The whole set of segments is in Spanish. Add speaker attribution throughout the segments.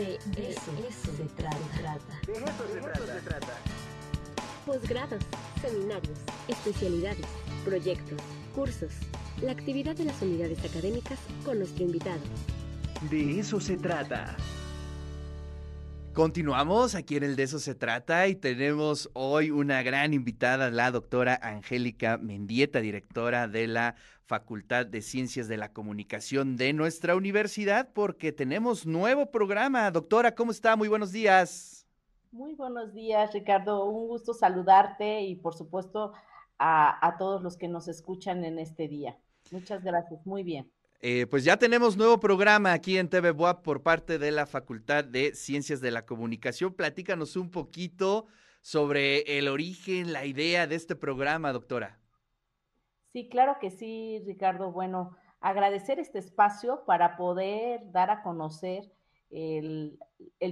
Speaker 1: De eso, se, trata.
Speaker 2: De eso, se, trata.
Speaker 1: Posgrados, seminarios, especialidades, proyectos, cursos, la actividad de las unidades académicas con nuestro invitado.
Speaker 2: De eso se trata.
Speaker 3: Continuamos aquí en el De eso se trata y tenemos hoy una gran invitada, la doctora Angélica Mendieta, directora de la Facultad de Ciencias de la Comunicación de nuestra universidad, porque tenemos nuevo programa. Doctora, ¿cómo está? Muy buenos días.
Speaker 4: Muy buenos días, Ricardo. Un gusto saludarte y por supuesto a, todos los que nos escuchan en este día. Muchas gracias, muy bien.
Speaker 3: Eh, pues ya tenemos nuevo programa aquí en TV Boab por parte de la Facultad de Ciencias de la Comunicación. Platícanos un poquito sobre el origen, la idea de este programa, doctora.
Speaker 4: Sí, claro que sí, Ricardo. Bueno, agradecer este espacio para poder dar a conocer el,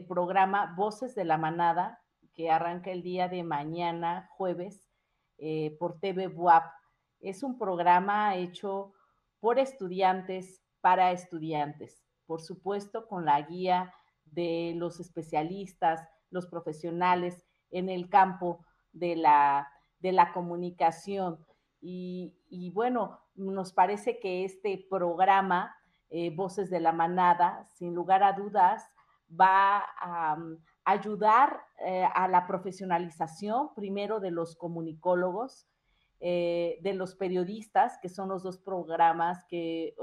Speaker 4: programa Voces de la Manada, que arranca el día de mañana, jueves, eh, por TV WAP. Es un programa hecho por estudiantes para estudiantes, por supuesto con la guía de los especialistas, los profesionales en el campo de la, de la comunicación. Y, bueno, nos parece que este programa, eh, Voces de la Manada, sin lugar a dudas, va a, mm, ayudar eh, a la profesionalización, primero de los comunicólogos, eh, de los periodistas, que son los dos programas que,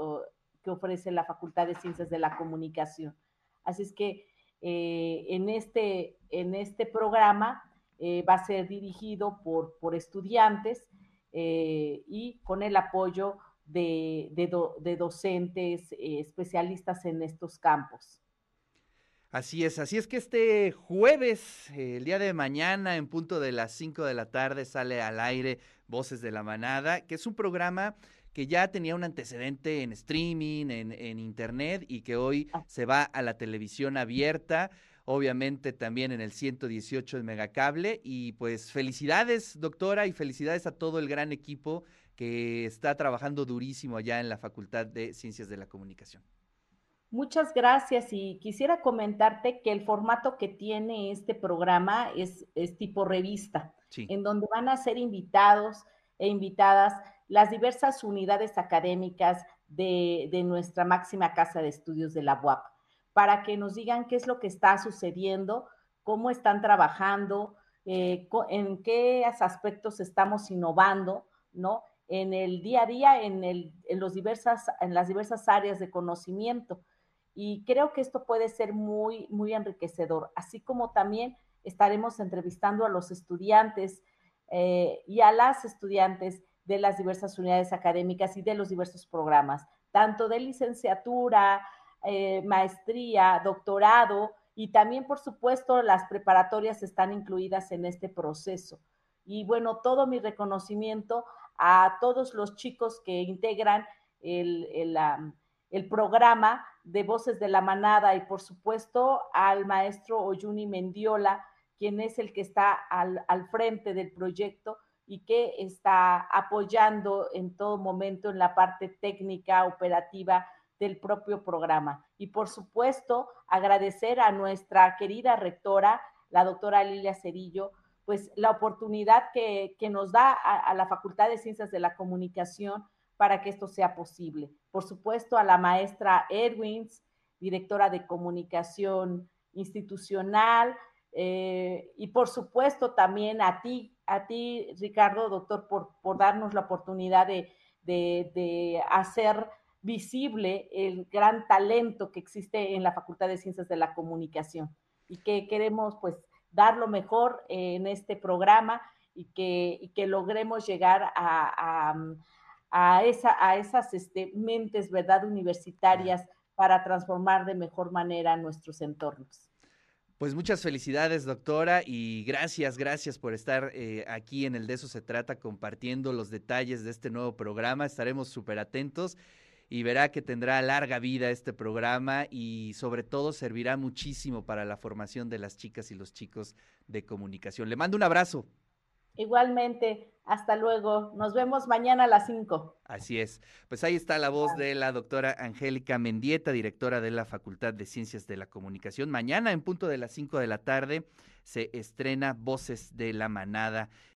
Speaker 4: que, ofrece la Facultad de Ciencias de la Comunicación. Así es que en, este, en este programa va a ser dirigido por, por estudiantes y con el apoyo de, de docentes especialistas en estos campos.
Speaker 3: Así es, así es que este jueves, el día de mañana, en punto de las 5 de la tarde, sale al aire Voces de la Manada, que es un programa que ya tenía un antecedente en streaming, en, internet, y que hoy ah. se va a la televisión abierta, obviamente también en el 118 de Megacable. Y pues felicidades, doctora, y felicidades a todo el gran equipo que está trabajando durísimo allá en la Facultad de Ciencias de la Comunicación.
Speaker 4: Muchas gracias y quisiera comentarte que el formato que tiene este programa es, tipo revista, en donde van a ser invitados e invitadas las diversas unidades académicas de, nuestra máxima casa de estudios de la UAP, para que nos digan qué es lo que está sucediendo, cómo están trabajando, eh, en qué aspectos estamos innovando, ¿no? En el día a día, en, los diversas, en las diversas áreas de conocimiento. Y creo que esto puede ser muy, muy enriquecedor, así como también estaremos entrevistando a los estudiantes eh, y a las estudiantes de las diversas unidades académicas y de los diversos programas, tanto de licenciatura, eh, maestría, doctorado y también, por supuesto, las preparatorias están incluidas en este proceso. Y bueno, todo mi reconocimiento a todos los chicos que integran el, el, programa de Voces de la Manada y por supuesto al maestro Oyuni Mendiola, quien es el que está al, frente del proyecto y que está apoyando en todo momento en la parte técnica, operativa del propio programa. Y por supuesto, agradecer a nuestra querida rectora, la doctora Lilia Cerillo, pues la oportunidad que, nos da a la Facultad de Ciencias de la Comunicación para que esto sea posible. Por supuesto, a la maestra Edwins, directora de comunicación institucional, eh, y por supuesto también a ti, a ti, Ricardo, doctor, por, por darnos la oportunidad de, de, hacer visible el gran talento que existe en la Facultad de Ciencias de la Comunicación y que queremos pues dar lo mejor en este programa y que, que logremos llegar a a, esa, a esas este, mentes, ¿verdad?, universitarias para transformar de mejor manera nuestros entornos.
Speaker 3: Pues muchas felicidades, doctora, y gracias, gracias por estar eh, aquí en el De eso se trata, compartiendo los detalles de este nuevo programa. Estaremos súper atentos y verá que tendrá larga vida este programa y sobre todo servirá muchísimo para la formación de las chicas y los chicos de comunicación. Le mando un abrazo.
Speaker 4: Igualmente, Hasta luego. Nos vemos mañana a las 5.
Speaker 3: Así es. Pues ahí está la voz de la doctora Angélica Mendieta, directora de la Facultad de Ciencias de la Comunicación. Mañana en punto de las 5 de la tarde se estrena Voces de la Manada